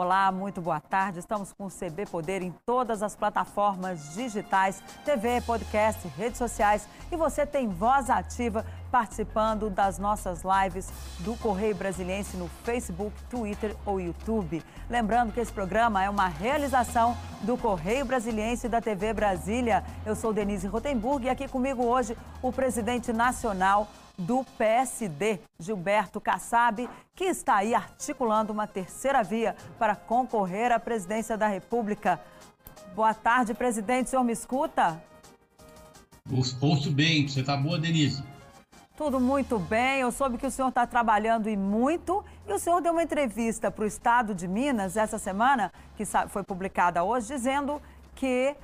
Olá, muito boa tarde. Estamos com o CB Poder em todas as plataformas digitais, TV, podcast, redes sociais. E você tem voz ativa participando das nossas lives do Correio Brasiliense no Facebook, Twitter ou YouTube. Lembrando que esse programa é uma realização do Correio Brasiliense e da TV Brasília. Eu sou Denise Rotenburg e aqui comigo hoje o presidente nacional do PSD, Gilberto Kassab, que está aí articulando uma terceira via para concorrer à presidência da República. Boa tarde, presidente. O senhor me escuta? Ouço bem. Você está boa, Denise? Tudo muito bem. Eu soube que o senhor está trabalhando e muito. E o senhor deu uma entrevista para o Estado de Minas essa semana, que foi publicada hoje, dizendo que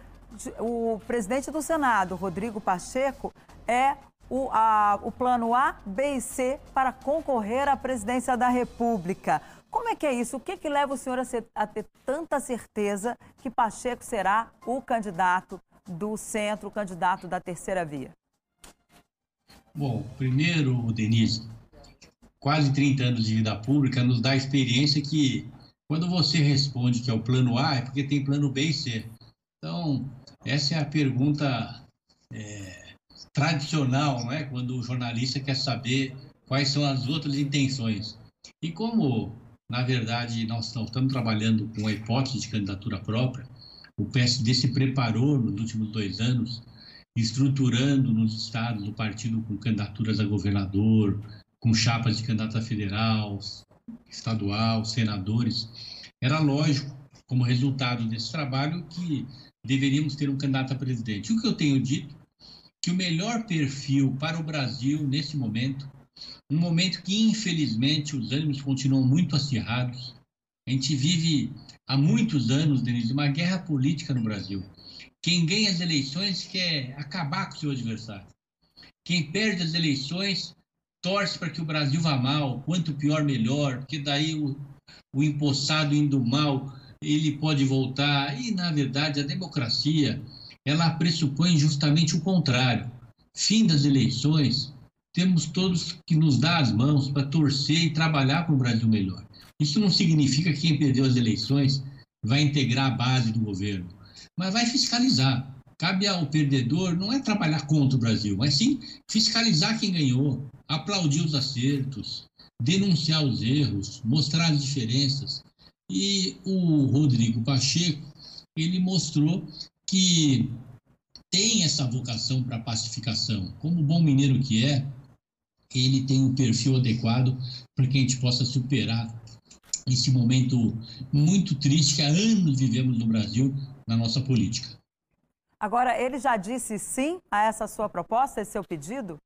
o presidente do Senado, Rodrigo Pacheco, é o, a, o plano A, B e C para concorrer à presidência da República. Como é que é isso? O que, que leva o senhor a, ser, a ter tanta certeza que Pacheco será o candidato do centro, o candidato da terceira via? Bom, primeiro, Denise, quase 30 anos de vida pública nos dá a experiência que quando você responde que é o plano A, é porque tem plano B e C. Então, essa é a pergunta é, tradicional, não é? Quando o jornalista quer saber quais são as outras intenções. E como, na verdade, nós estamos trabalhando com a hipótese de candidatura própria, o PSD se preparou nos últimos dois anos, estruturando nos estados o partido com candidaturas a governador, com chapas de candidata federal, estadual, senadores. Era lógico, como resultado desse trabalho, que deveríamos ter um candidato a presidente. O que eu tenho dito que o melhor perfil para o Brasil nesse momento, um momento que infelizmente os ânimos continuam muito acirrados, a gente vive há muitos anos, Denise, uma guerra política no Brasil. Quem ganha as eleições quer acabar com o seu adversário. Quem perde as eleições torce para que o Brasil vá mal, quanto pior, melhor, porque daí o, o empossado indo mal, ele pode voltar. E, na verdade, a democracia, ela pressupõe justamente o contrário. Fim das eleições, temos todos que nos dar as mãos para torcer e trabalhar para um Brasil melhor. Isso não significa que quem perdeu as eleições vai integrar a base do governo, mas vai fiscalizar. Cabe ao perdedor não é trabalhar contra o Brasil, mas sim fiscalizar quem ganhou, aplaudir os acertos, denunciar os erros, mostrar as diferenças. E o Rodrigo Pacheco, ele mostrou que tem essa vocação para pacificação. Como bom mineiro que é, ele tem um perfil adequado para que a gente possa superar esse momento muito triste que há anos vivemos no Brasil na nossa política. Agora, ele já disse sim a essa sua proposta, esse seu pedido?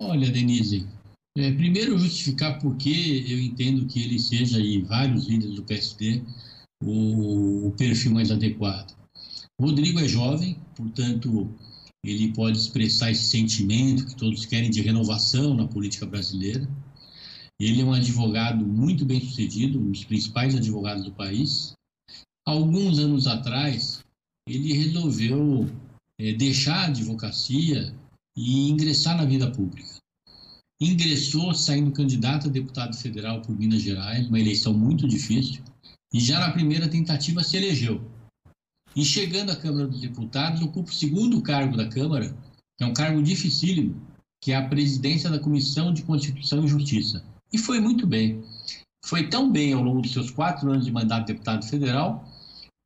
Olha, Denise, é, primeiro justificar por que eu entendo que ele seja e vários líderes do PSD o, o perfil mais adequado. O Rodrigo é jovem, portanto, ele pode expressar esse sentimento que todos querem de renovação na política brasileira. Ele é um advogado muito bem sucedido, um dos principais advogados do país. Alguns anos atrás, ele resolveu é, deixar a advocacia e ingressar na vida pública. Ingressou saindo candidato a deputado federal por Minas Gerais, uma eleição muito difícil e já na primeira tentativa se elegeu. E chegando à Câmara dos Deputados, ocupa o segundo cargo da Câmara, que é um cargo dificílimo, que é a presidência da Comissão de Constituição e Justiça. E foi muito bem. Foi tão bem ao longo dos seus quatro anos de mandato de deputado federal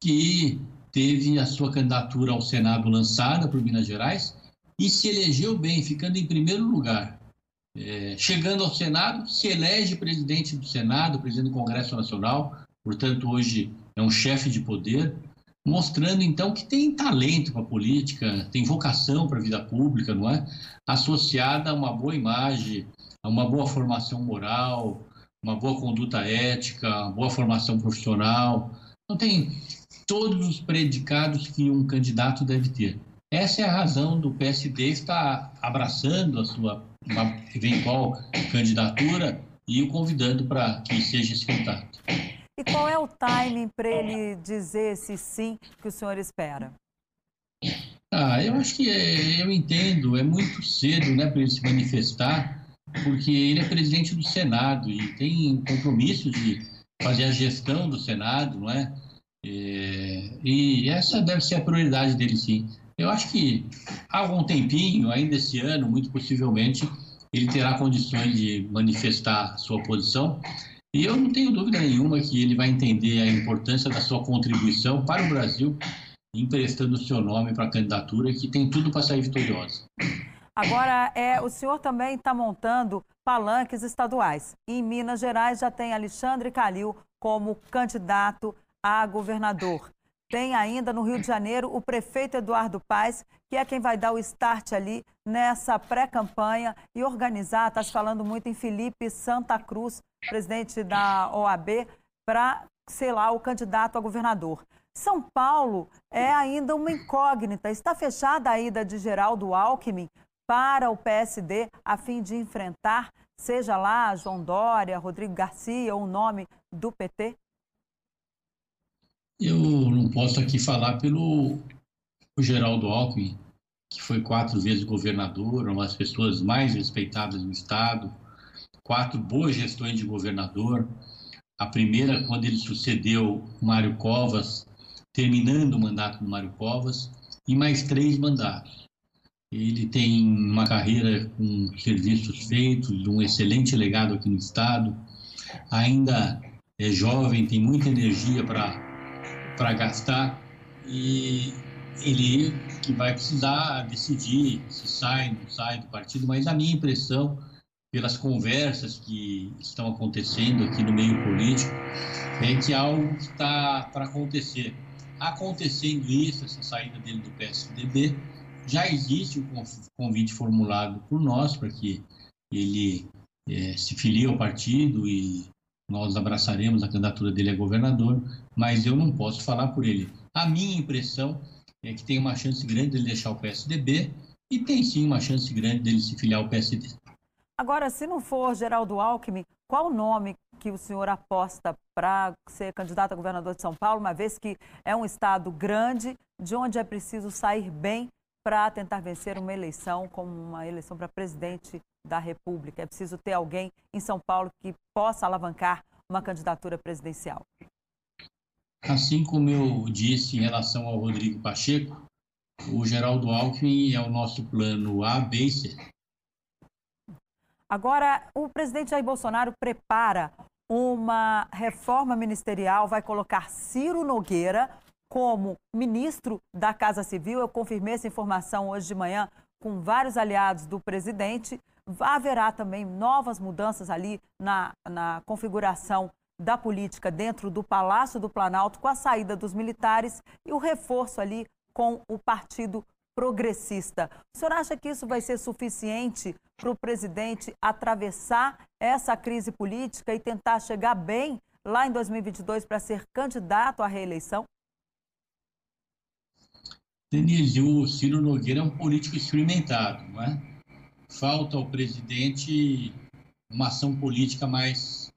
que teve a sua candidatura ao Senado lançada por Minas Gerais e se elegeu bem, ficando em primeiro lugar. É, chegando ao Senado, se elege presidente do Senado, presidente do Congresso Nacional, portanto, hoje é um chefe de poder, mostrando então que tem talento para a política, tem vocação para a vida pública, não é? Associada a uma boa imagem, a uma boa formação moral, uma boa conduta ética, uma boa formação profissional. Então, tem todos os predicados que um candidato deve ter. Essa é a razão do PSD estar abraçando a sua eventual candidatura e o convidando para que seja esse candidato. E qual é o timing para ele dizer esse sim que o senhor espera? Ah, eu acho que é, eu entendo, é muito cedo né, para ele se manifestar, porque ele é presidente do Senado e tem compromisso de fazer a gestão do Senado, não é? É? E essa deve ser a prioridade dele, sim. Eu acho que há algum tempinho, ainda esse ano, muito possivelmente, ele terá condições de manifestar sua posição. E eu não tenho dúvida nenhuma que ele vai entender a importância da sua contribuição para o Brasil, emprestando o seu nome para a candidatura, que tem tudo para sair vitoriosa. Agora, é, o senhor também está montando palanques estaduais. Em Minas Gerais já tem Alexandre Calil como candidato a governador. Tem ainda no Rio de Janeiro o prefeito Eduardo Paes, que é quem vai dar o start ali nessa pré-campanha e organizar. Está se falando muito em Felipe Santa Cruz, presidente da OAB, para, sei lá, o candidato a governador. São Paulo é ainda uma incógnita. Está fechada a ida de Geraldo Alckmin para o PSD a fim de enfrentar, seja lá João Dória, Rodrigo Garcia ou o nome do PT? Eu não posso aqui falar pelo Geraldo Alckmin, que foi quatro vezes governador, uma das pessoas mais respeitadas no Estado, quatro boas gestões de governador. A primeira, quando ele sucedeu Mário Covas, terminando o mandato do Mário Covas, e mais três mandatos. Ele tem uma carreira com serviços feitos, um excelente legado aqui no Estado. Ainda é jovem, tem muita energia para gastar e ele que vai precisar decidir se sai, não sai do partido, mas a minha impressão, pelas conversas que estão acontecendo aqui no meio político, é que algo está para acontecer. Acontecendo isso, essa saída dele do PSDB, já existe um convite formulado por nós para que ele é, se filie ao partido e nós abraçaremos a candidatura dele a governador, mas eu não posso falar por ele. A minha impressão é que tem uma chance grande dele deixar o PSDB e tem sim uma chance grande dele se filiar ao PSD. Agora, se não for Geraldo Alckmin, qual o nome que o senhor aposta para ser candidato a governador de São Paulo, uma vez que é um estado grande, de onde é preciso sair bem para tentar vencer uma eleição como uma eleição para presidente da República. É preciso ter alguém em São Paulo que possa alavancar uma candidatura presidencial. Assim como eu disse em relação ao Rodrigo Pacheco, o Geraldo Alckmin é o nosso plano A, B e C. Agora, o presidente Jair Bolsonaro prepara uma reforma ministerial, vai colocar Ciro Nogueira como ministro da Casa Civil. Eu confirmei essa informação hoje de manhã com vários aliados do presidente. Haverá também novas mudanças ali na, na configuração da política dentro do Palácio do Planalto, com a saída dos militares e o reforço ali com o Partido Progressista. O senhor acha que isso vai ser suficiente para o presidente atravessar essa crise política e tentar chegar bem lá em 2022 para ser candidato à reeleição? Denise, o Ciro Nogueira é um político experimentado, não é? Falta ao presidente uma ação política mais,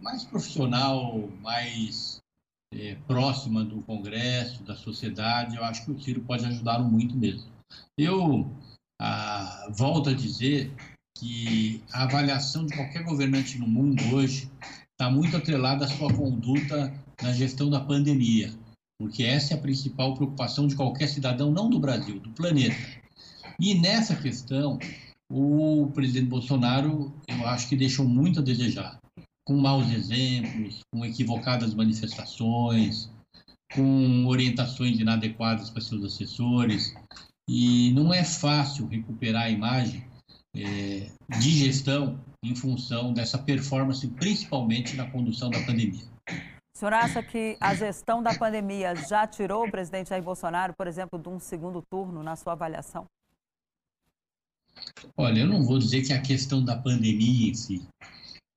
mais profissional, mais é, próxima do Congresso, da sociedade. Eu acho que o Ciro pode ajudá-lo muito mesmo. Eu ah, volto a dizer que a avaliação de qualquer governante no mundo hoje está muito atrelada à sua conduta na gestão da pandemia porque essa é a principal preocupação de qualquer cidadão, não do Brasil, do planeta. E nessa questão, o presidente Bolsonaro, eu acho que deixou muito a desejar, com maus exemplos, com equivocadas manifestações, com orientações inadequadas para seus assessores. E não é fácil recuperar a imagem é, de gestão em função dessa performance, principalmente na condução da pandemia. O senhor acha que a gestão da pandemia já tirou o presidente Jair Bolsonaro, por exemplo, de um segundo turno, na sua avaliação? Olha, eu não vou dizer que é a questão da pandemia em si,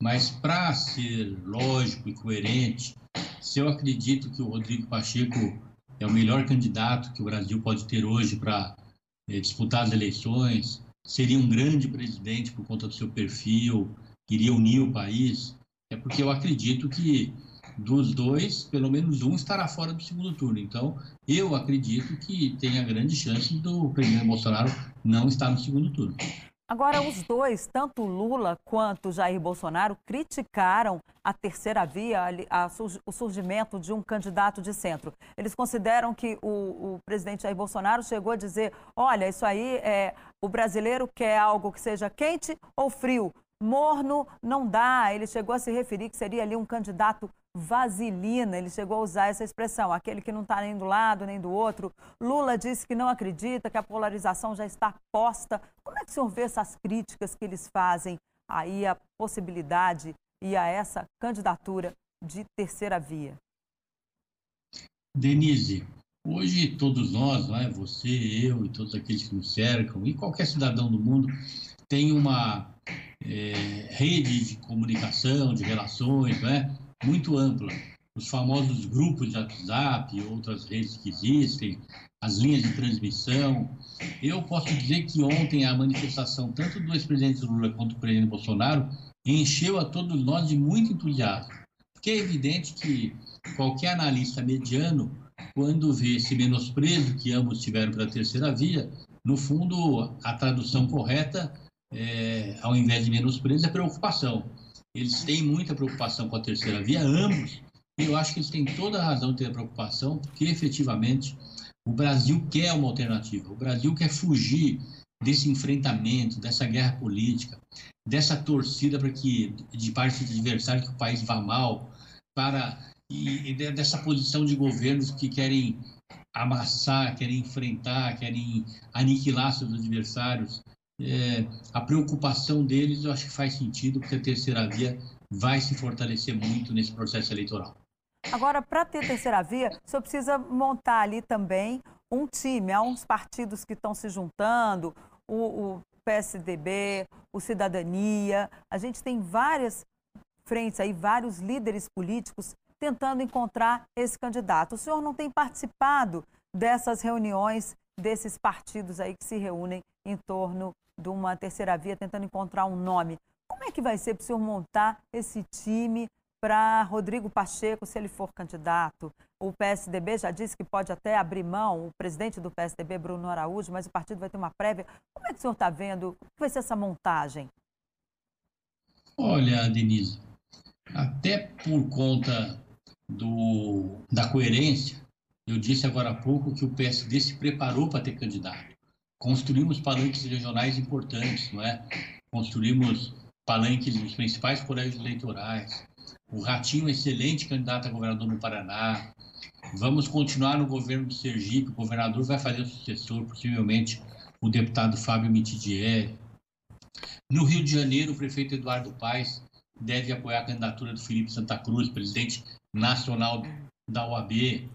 mas para ser lógico e coerente, se eu acredito que o Rodrigo Pacheco é o melhor candidato que o Brasil pode ter hoje para é, disputar as eleições, seria um grande presidente por conta do seu perfil, iria unir o país, é porque eu acredito que dos dois, pelo menos um estará fora do segundo turno. Então, eu acredito que tem a grande chance do presidente Bolsonaro não estar no segundo turno. Agora, os dois, tanto Lula quanto Jair Bolsonaro, criticaram a terceira via, a, a, o surgimento de um candidato de centro. Eles consideram que o, o, presidente Jair Bolsonaro chegou a dizer: olha, isso aí é o brasileiro quer algo que seja quente ou frio. Morno não dá. Ele chegou a se referir que seria ali um candidato vaselina. Ele chegou a usar essa expressão, aquele que não está nem do lado nem do outro. Lula disse que não acredita, que a polarização já está posta. Como é que o senhor vê essas críticas que eles fazem aí à possibilidade e a essa candidatura de terceira via? Denise, hoje todos nós, não é? você, eu e todos aqueles que nos cercam, e qualquer cidadão do mundo, tem uma é, rede de comunicação, de relações, não é? Muito ampla. Os famosos grupos de WhatsApp, outras redes que existem, as linhas de transmissão. Eu posso dizer que ontem a manifestação, tanto do ex-presidente Lula quanto do presidente Bolsonaro, encheu a todos nós de muito entusiasmo. Porque é evidente que qualquer analista mediano, quando vê esse menosprezo que ambos tiveram para a terceira via, no fundo, a tradução correta, é, ao invés de menosprezo, é preocupação eles têm muita preocupação com a terceira via, ambos, e eu acho que eles têm toda a razão de ter preocupação, porque efetivamente o Brasil quer uma alternativa, o Brasil quer fugir desse enfrentamento, dessa guerra política, dessa torcida para que de parte de adversário que o país vá mal, para e, e dessa posição de governos que querem amassar, querem enfrentar, querem aniquilar seus adversários é, a preocupação deles, eu acho que faz sentido, porque a terceira via vai se fortalecer muito nesse processo eleitoral. Agora, para ter terceira via, o senhor precisa montar ali também um time. Há uns partidos que estão se juntando, o, o PSDB, o Cidadania. A gente tem várias frentes aí, vários líderes políticos tentando encontrar esse candidato. O senhor não tem participado dessas reuniões desses partidos aí que se reúnem em torno de uma terceira via, tentando encontrar um nome. Como é que vai ser para o senhor montar esse time para Rodrigo Pacheco, se ele for candidato? O PSDB já disse que pode até abrir mão, o presidente do PSDB, Bruno Araújo, mas o partido vai ter uma prévia. Como é que o senhor está vendo? Como vai ser essa montagem? Olha, Denise, até por conta do, da coerência, eu disse agora há pouco que o PSD se preparou para ter candidato construímos palanques regionais importantes, não é? Construímos palanques nos principais colégios eleitorais. O Ratinho, excelente candidato a governador no Paraná. Vamos continuar no governo do Sergipe. O governador vai fazer o sucessor, possivelmente o deputado Fábio Mitidieri. No Rio de Janeiro, o prefeito Eduardo Paes deve apoiar a candidatura do Felipe Santa Cruz, presidente nacional da OAB.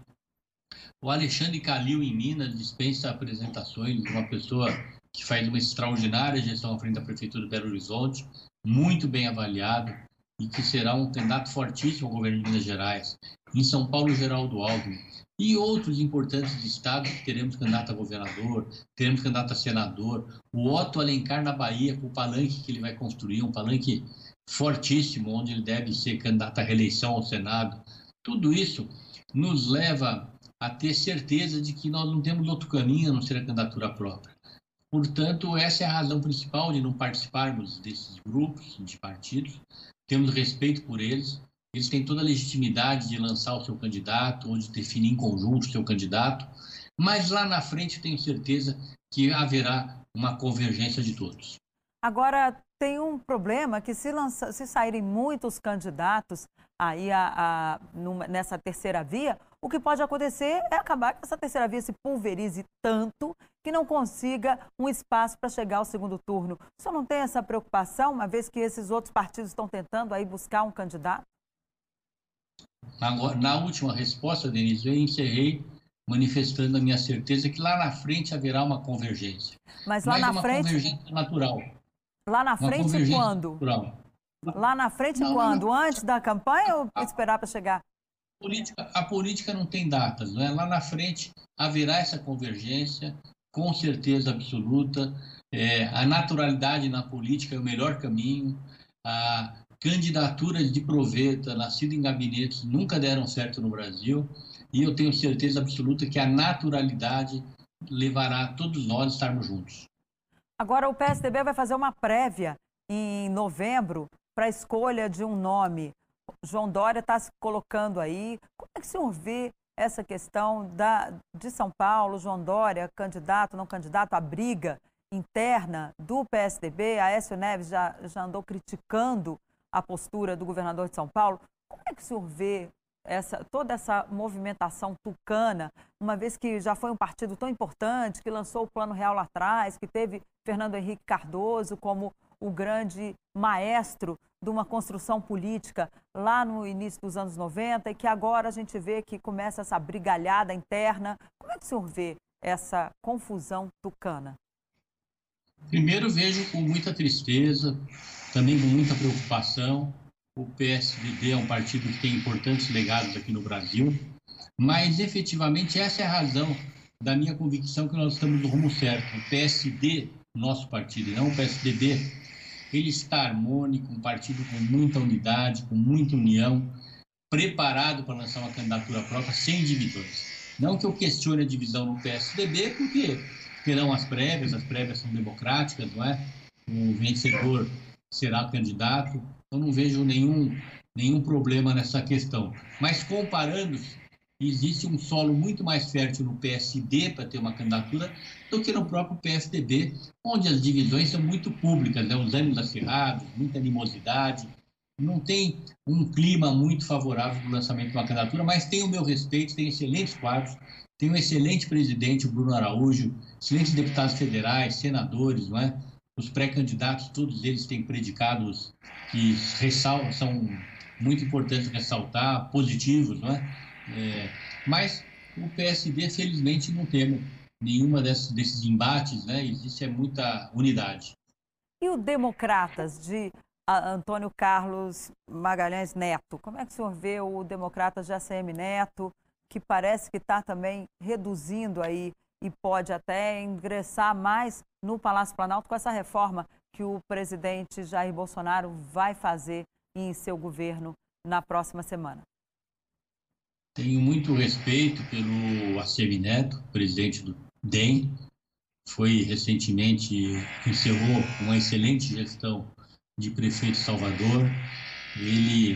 O Alexandre Calil, em Minas, dispensa apresentações, uma pessoa que faz uma extraordinária gestão à frente da Prefeitura de Belo Horizonte, muito bem avaliado e que será um candidato fortíssimo ao governo de Minas Gerais. Em São Paulo, Geraldo Alckmin. E outros importantes estados teremos candidato a governador, teremos candidato a senador. O Otto Alencar na Bahia, com o palanque que ele vai construir, um palanque fortíssimo, onde ele deve ser candidato à reeleição ao Senado. Tudo isso nos leva a ter certeza de que nós não temos outro caminho a não ser a candidatura própria. Portanto, essa é a razão principal de não participarmos desses grupos de partidos. Temos respeito por eles. Eles têm toda a legitimidade de lançar o seu candidato ou de definir em conjunto o seu candidato. Mas lá na frente tenho certeza que haverá uma convergência de todos. Agora, tem um problema que se, lança, se saírem muitos candidatos aí a, a, numa, nessa terceira via, o que pode acontecer é acabar que essa terceira via se pulverize tanto que não consiga um espaço para chegar ao segundo turno. O senhor não tem essa preocupação, uma vez que esses outros partidos estão tentando aí buscar um candidato? Agora, na última resposta, Denise, eu encerrei manifestando a minha certeza que lá na frente haverá uma convergência. Mas lá Mas na uma frente. Convergência natural. Lá na frente quando? Natural. Lá na frente não, quando? Não. Antes da campanha ou esperar para chegar? Política, a política não tem datas, né? Lá na frente haverá essa convergência, com certeza absoluta. É, a naturalidade na política é o melhor caminho. A candidaturas de proveta, nascido em gabinetes, nunca deram certo no Brasil. E eu tenho certeza absoluta que a naturalidade levará todos nós a estarmos juntos. Agora, o PSDB vai fazer uma prévia em novembro para a escolha de um nome. João Dória está se colocando aí. Como é que o senhor vê essa questão da, de São Paulo, João Dória, candidato, não candidato, a briga interna do PSDB? A Neves já, já andou criticando a postura do governador de São Paulo. Como é que o senhor vê essa, toda essa movimentação tucana, uma vez que já foi um partido tão importante, que lançou o Plano Real lá atrás, que teve Fernando Henrique Cardoso como o grande maestro de uma construção política lá no início dos anos 90 e que agora a gente vê que começa essa brigalhada interna. Como é que o senhor vê essa confusão tucana? Primeiro vejo com muita tristeza, também com muita preocupação, o PSDB é um partido que tem importantes legados aqui no Brasil, mas efetivamente essa é a razão da minha convicção que nós estamos no rumo certo. O PSD, nosso partido, e não o PSDB, ele está harmônico, um partido com muita unidade, com muita união, preparado para lançar uma candidatura própria sem divisões. Não que eu questione a divisão no PSDB, porque terão as prévias, as prévias são democráticas, não é? O vencedor será candidato, eu não vejo nenhum, nenhum problema nessa questão. Mas comparando, existe um solo muito mais fértil no PSD para ter uma candidatura do que no próprio PSDB, onde as divisões são muito públicas, né? os ânimos acirrados, muita animosidade. Não tem um clima muito favorável para o lançamento de uma candidatura, mas tem o meu respeito, tem excelentes quadros, tem um excelente presidente, o Bruno Araújo, excelentes deputados federais, senadores, não é? Os pré-candidatos, todos eles têm predicados que são muito importantes ressaltar, positivos, não é? É mas o PSD, felizmente, não temos nenhuma desses, desses embates, né? Existe é muita unidade. E o Democratas de Antônio Carlos Magalhães Neto? Como é que o senhor vê o Democratas de ACM Neto, que parece que está também reduzindo aí e pode até ingressar mais no Palácio Planalto com essa reforma que o presidente Jair Bolsonaro vai fazer em seu governo na próxima semana? Tenho muito respeito pelo Assemi Neto, presidente do DEM. Foi recentemente, encerrou uma excelente gestão de prefeito Salvador. Ele,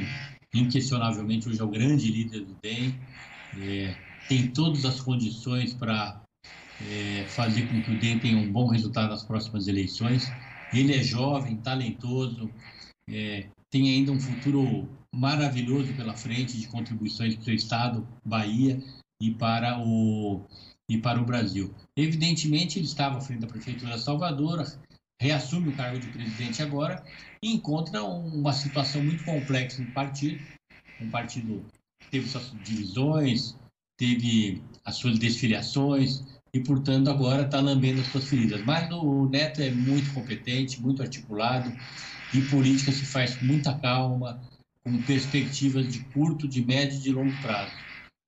inquestionavelmente, hoje é o grande líder do DEM. É, tem todas as condições para é, fazer com que o DEM tenha um bom resultado nas próximas eleições. Ele é jovem, talentoso, é, tem ainda um futuro maravilhoso pela frente de contribuições para o estado, Bahia e para o e para o Brasil. Evidentemente, ele estava à frente da prefeitura de Salvador, reassume o cargo de presidente agora e encontra uma situação muito complexa no partido, um partido teve suas divisões, teve as suas desfiliações, e, portanto, agora está lambendo as suas feridas. Mas o Neto é muito competente, muito articulado, e política se faz com muita calma, com perspectivas de curto, de médio e de longo prazo.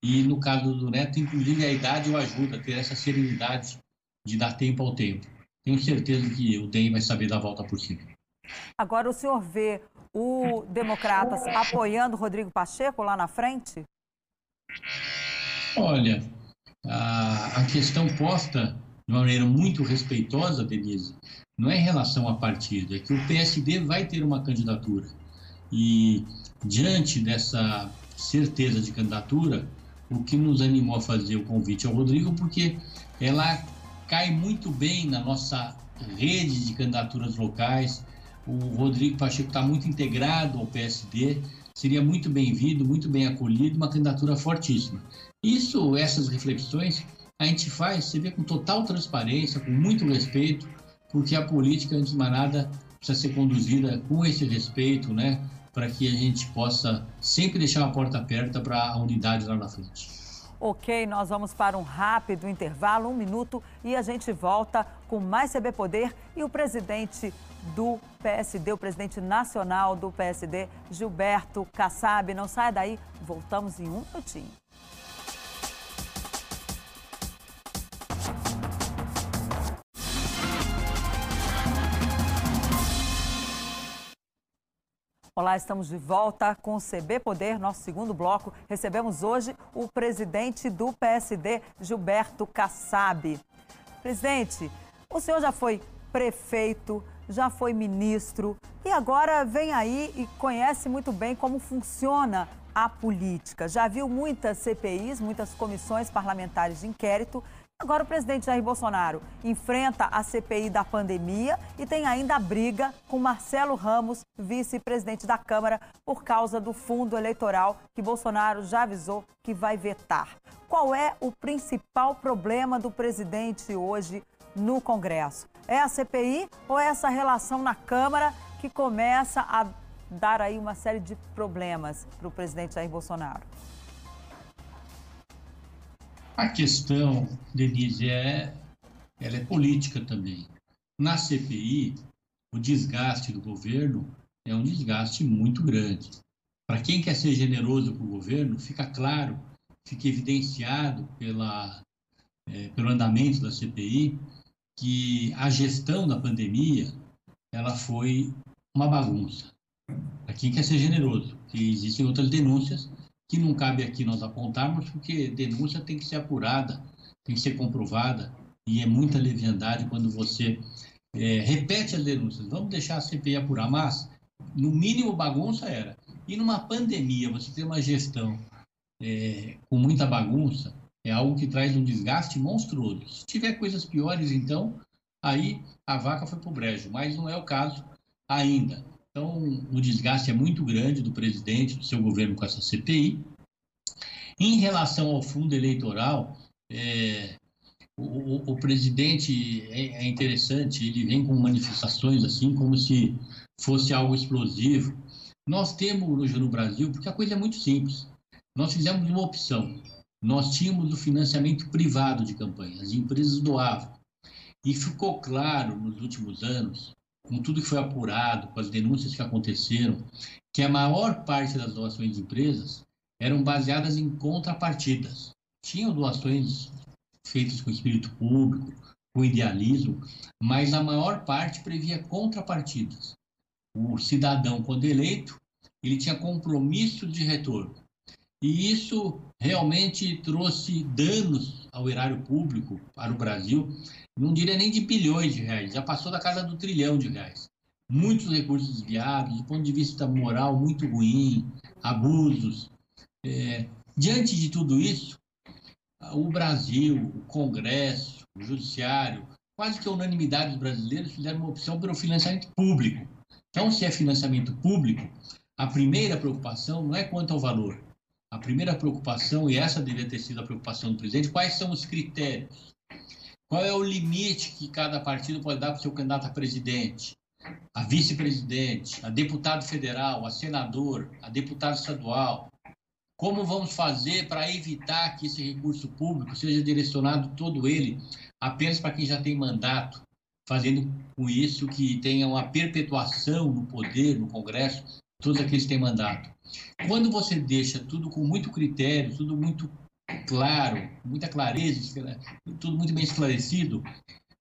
E no caso do Neto, inclusive, a idade o ajuda a ter essa serenidade de dar tempo ao tempo. Tenho certeza que o DEM vai saber dar a volta por cima. Agora, o senhor vê o Democratas apoiando Rodrigo Pacheco lá na frente? Olha, a, a questão posta de uma maneira muito respeitosa, Denise, não é em relação a partido, é que o PSD vai ter uma candidatura. E diante dessa certeza de candidatura, o que nos animou a fazer o convite ao Rodrigo, porque ela cai muito bem na nossa rede de candidaturas locais. O Rodrigo Pacheco está muito integrado ao PSD, seria muito bem-vindo, muito bem acolhido, uma candidatura fortíssima. Isso, essas reflexões, a gente faz, você vê, com total transparência, com muito respeito, porque a política, antes de mais nada, precisa ser conduzida com esse respeito, né? Para que a gente possa sempre deixar a porta aberta para a unidade lá na frente. Ok, nós vamos para um rápido intervalo, um minuto, e a gente volta com mais CB Poder e o presidente do PSD, o presidente nacional do PSD, Gilberto Kassab. Não sai daí, voltamos em um minutinho. Olá, estamos de volta com o CB Poder, nosso segundo bloco. Recebemos hoje o presidente do PSD, Gilberto Kassab. Presidente, o senhor já foi prefeito, já foi ministro e agora vem aí e conhece muito bem como funciona a política. Já viu muitas CPIs, muitas comissões parlamentares de inquérito. Agora o presidente Jair Bolsonaro enfrenta a CPI da pandemia e tem ainda a briga com Marcelo Ramos, vice-presidente da Câmara, por causa do fundo eleitoral que Bolsonaro já avisou que vai vetar. Qual é o principal problema do presidente hoje no Congresso? É a CPI ou é essa relação na Câmara que começa a dar aí uma série de problemas para o presidente Jair Bolsonaro? A questão, Denise, é, ela é política também. Na CPI, o desgaste do governo é um desgaste muito grande. Para quem quer ser generoso com o governo, fica claro, fica evidenciado pela, é, pelo andamento da CPI que a gestão da pandemia ela foi uma bagunça. Para quem quer ser generoso, que existem outras denúncias que não cabe aqui nós apontarmos, porque denúncia tem que ser apurada, tem que ser comprovada, e é muita leviandade quando você é, repete as denúncias. Vamos deixar a CPI apurar, mas no mínimo bagunça era. E numa pandemia, você ter uma gestão é, com muita bagunça, é algo que traz um desgaste monstruoso. Se tiver coisas piores, então, aí a vaca foi para o brejo, mas não é o caso ainda. Então, o desgaste é muito grande do presidente, do seu governo com essa CPI. Em relação ao fundo eleitoral, é, o, o, presidente é, é, interessante, ele vem com manifestações assim, como se fosse algo explosivo. Nós temos hoje no Brasil, porque a coisa é muito simples, nós fizemos uma opção. Nós tínhamos o financiamento privado de campanha, as empresas doavam. E ficou claro nos últimos anos com tudo que foi apurado, com as denúncias que aconteceram, que a maior parte das doações de empresas eram baseadas em contrapartidas. Tinham doações feitas com espírito público, com idealismo, mas a maior parte previa contrapartidas. O cidadão, quando eleito, ele tinha compromisso de retorno. E isso realmente trouxe danos ao erário público para o Brasil, não diria nem de bilhões de reais, já passou da casa do trilhão de reais. Muitos recursos desviados, do ponto de vista moral, muito ruim, abusos. É, diante de tudo isso, o Brasil, o Congresso, o Judiciário, quase que a unanimidade dos brasileiros fizeram uma opção pelo financiamento público. Então, se é financiamento público, a primeira preocupação não é quanto ao valor. A primeira preocupação, e essa devia ter sido a preocupação do presidente, quais são os critérios? Qual é o limite que cada partido pode dar para o seu candidato a presidente, a vice-presidente, a deputado federal, a senador, a deputado estadual? Como vamos fazer para evitar que esse recurso público seja direcionado todo ele apenas para quem já tem mandato, fazendo com isso que tenha uma perpetuação no poder, no Congresso, todos aqueles que têm mandato? Quando você deixa tudo com muito critério, tudo muito claro, muita clareza, tudo muito bem esclarecido,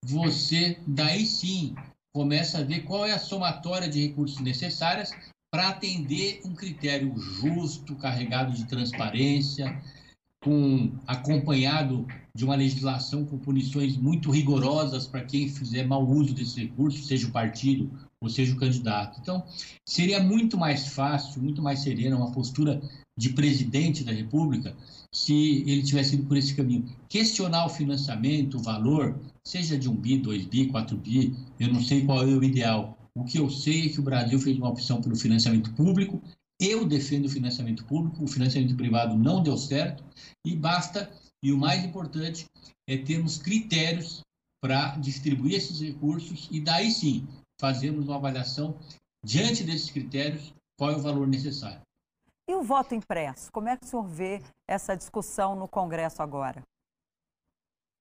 você daí sim começa a ver qual é a somatória de recursos necessárias para atender um critério justo, carregado de transparência, com acompanhado de uma legislação com punições muito rigorosas para quem fizer mau uso desses recursos, seja o partido ou seja o candidato. Então, seria muito mais fácil, muito mais serena uma postura de presidente da República se ele tivesse ido por esse caminho. Questionar o financiamento, o valor, seja de um bi, dois bi, quatro bi, eu não sei qual é o ideal. O que eu sei é que o Brasil fez uma opção pelo financiamento público. Eu defendo o financiamento público, o financiamento privado não deu certo e basta, e o mais importante, é termos critérios para distribuir esses recursos e daí sim fazermos uma avaliação diante desses critérios qual é o valor necessário. E o voto impresso? Como é que o senhor vê essa discussão no Congresso agora?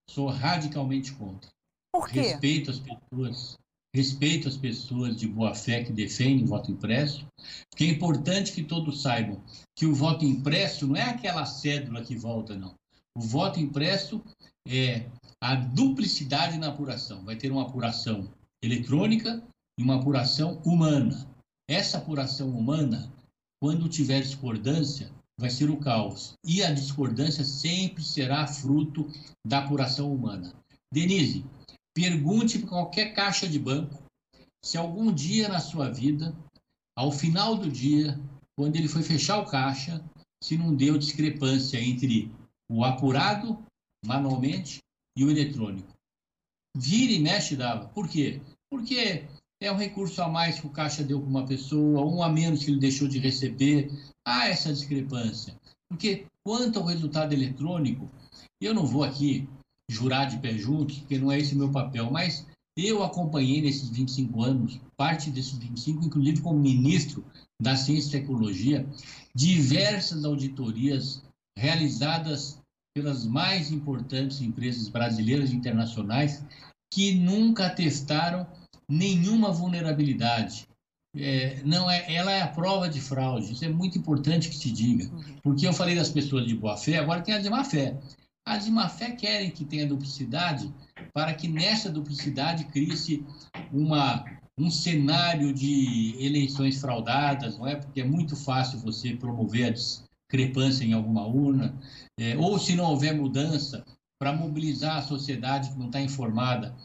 Sou radicalmente contra. Por quê? Respeito as pessoas, respeito as pessoas de boa fé que defendem o voto impresso, porque é importante que todos saibam que o voto impresso não é aquela cédula que volta, não. O voto impresso é a duplicidade na apuração. Vai ter uma apuração eletrônica e uma apuração humana. Essa apuração humana, quando tiver discordância, vai ser o caos. E a discordância sempre será fruto da apuração humana. Denise, Pergunte para qualquer caixa de banco se algum dia na sua vida, ao final do dia, quando ele foi fechar o caixa, se não deu discrepância entre o apurado manualmente e o eletrônico. Vira e mexe dava. Por quê? Porque é um recurso a mais que o caixa deu para uma pessoa, um a menos que ele deixou de receber. Há essa discrepância. Porque quanto ao resultado eletrônico, eu não vou aqui jurar de pé juntos, porque não é esse meu papel, mas eu acompanhei nesses 25 anos, parte desses 25, inclusive como ministro da Ciência e Tecnologia, diversas auditorias realizadas pelas mais importantes empresas brasileiras e internacionais que nunca testaram nenhuma vulnerabilidade. É, não é, ela é a prova de fraude. Isso é muito importante que se diga, uhum. porque eu falei das pessoas de boa fé, agora tem as de má fé. As de má fé querem que tenha duplicidade para que nessa duplicidade crie-se uma um cenário de eleições fraudadas, não é? Porque é muito fácil você promover a discrepância em alguma urna, é, ou se não houver mudança, para mobilizar a sociedade que não está informada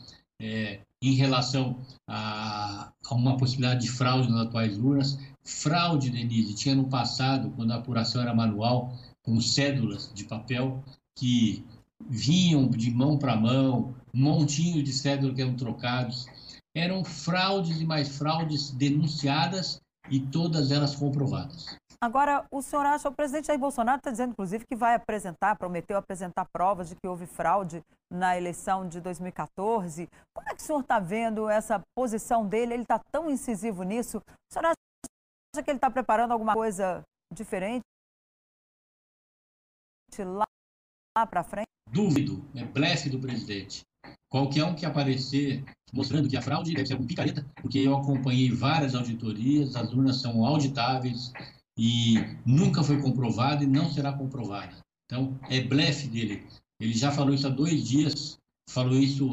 é, em relação a, a, uma possibilidade de fraude nas atuais urnas. Fraude, Denise, tinha no passado, quando a apuração era manual, com cédulas de papel que vinham de mão para mão, um montinho de cédulas que eram trocados eram fraudes e mais fraudes denunciadas e todas elas comprovadas. Agora, o senhor acha, o presidente Jair Bolsonaro está dizendo, inclusive, que vai apresentar, prometeu apresentar provas de que houve fraude na eleição de 2014. Como é que o senhor está vendo essa posição dele? Ele está tão incisivo nisso. O senhor acha que ele está preparando alguma coisa diferente lá, lá para frente? Duvido, é blefe do presidente. Qualquer um que aparecer mostrando que a fraude deve ser algum picareta, porque eu acompanhei várias auditorias, as urnas são auditáveis e nunca foi comprovada e não será comprovada. Então, é blefe dele. Ele já falou isso há dois dias, falou isso,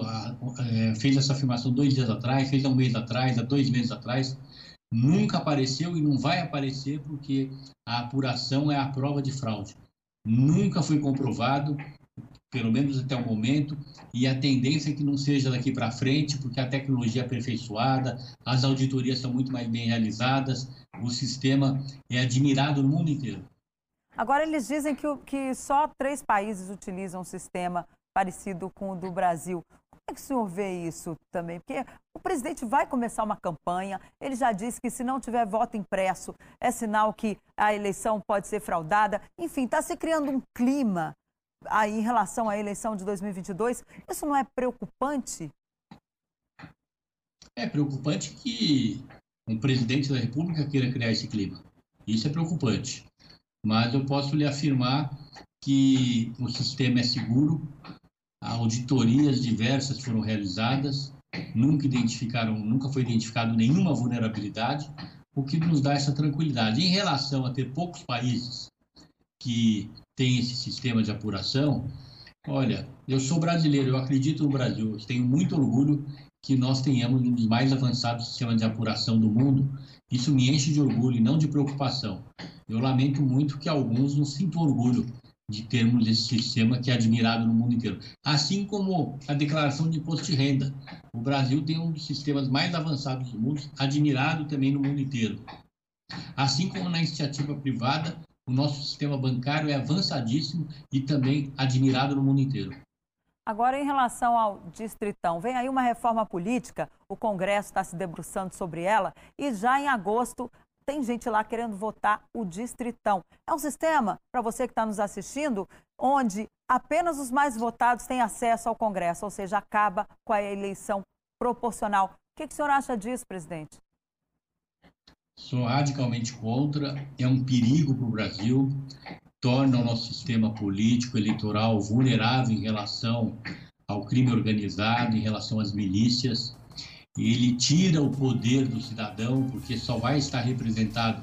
é, fez essa afirmação dois dias atrás, fez há um mês atrás, há dois meses atrás. Nunca apareceu e não vai aparecer porque a apuração é a prova de fraude. Nunca foi comprovado pelo menos até o momento, e a tendência é que não seja daqui para frente, porque a tecnologia é aperfeiçoada, as auditorias são muito mais bem realizadas, o sistema é admirado no mundo inteiro. Agora, eles dizem que, que só três países utilizam um sistema parecido com o do Brasil. Como é que o senhor vê isso também? Porque o presidente vai começar uma campanha, ele já disse que se não tiver voto impresso, é sinal que a eleição pode ser fraudada. Enfim, está se criando um clima aí em relação à eleição de 2022, isso não é preocupante? É preocupante que um presidente da República queira criar esse clima. Isso é preocupante. Mas eu posso lhe afirmar que o sistema é seguro, auditorias diversas foram realizadas, nunca identificaram, nunca foi identificado nenhuma vulnerabilidade, o que nos dá essa tranquilidade. Em relação a ter poucos países que tem esse sistema de apuração, olha, eu sou brasileiro, eu acredito no Brasil, tenho muito orgulho que nós tenhamos um dos mais avançados sistemas de apuração do mundo. Isso me enche de orgulho e não de preocupação. Eu lamento muito que alguns não sintam orgulho de termos esse sistema que é admirado no mundo inteiro. Assim como a declaração de imposto de renda. O Brasil tem um dos sistemas mais avançados do mundo, admirado também no mundo inteiro. Assim como na iniciativa privada, o nosso sistema bancário é avançadíssimo e também admirado no mundo inteiro. Agora, em relação ao Distritão, vem aí uma reforma política, o Congresso está se debruçando sobre ela e já em agosto tem gente lá querendo votar o Distritão. É um sistema, para você que está nos assistindo, onde apenas os mais votados têm acesso ao Congresso, ou seja, acaba com a eleição proporcional. O que, que o senhor acha disso, presidente? Sou radicalmente contra, é um perigo para o Brasil, torna o nosso sistema político eleitoral vulnerável em relação ao crime organizado, em relação às milícias. Ele tira o poder do cidadão, porque só vai estar representado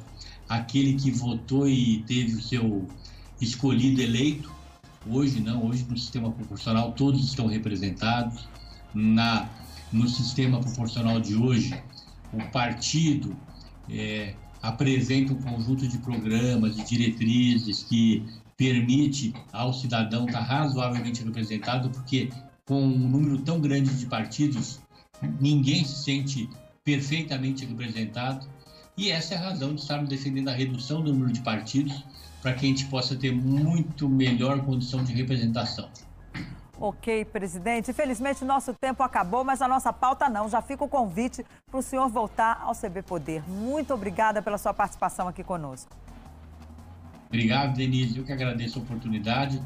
aquele que votou e teve o seu escolhido eleito. Hoje não, hoje no sistema proporcional todos estão representados. Na, no sistema proporcional de hoje, o partido é, apresenta um conjunto de programas, de diretrizes que permite ao cidadão estar razoavelmente representado, porque com um número tão grande de partidos, ninguém se sente perfeitamente representado. E essa é a razão de estarmos defendendo a redução do número de partidos para que a gente possa ter muito melhor condição de representação. Ok, presidente. Infelizmente, nosso tempo acabou, mas a nossa pauta não. Já fica o convite para o senhor voltar ao CB Poder. Muito obrigada pela sua participação aqui conosco. Obrigado, Denise. Eu que agradeço a oportunidade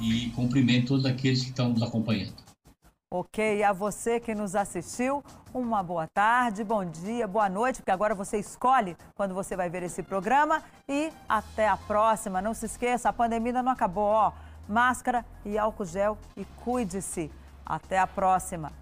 e cumprimento todos aqueles que estão nos acompanhando. Ok, a você que nos assistiu, uma boa tarde, bom dia, boa noite, porque agora você escolhe quando você vai ver esse programa e até a próxima. Não se esqueça, a pandemia ainda não acabou, ó. Máscara e álcool gel e cuide-se. Até a próxima.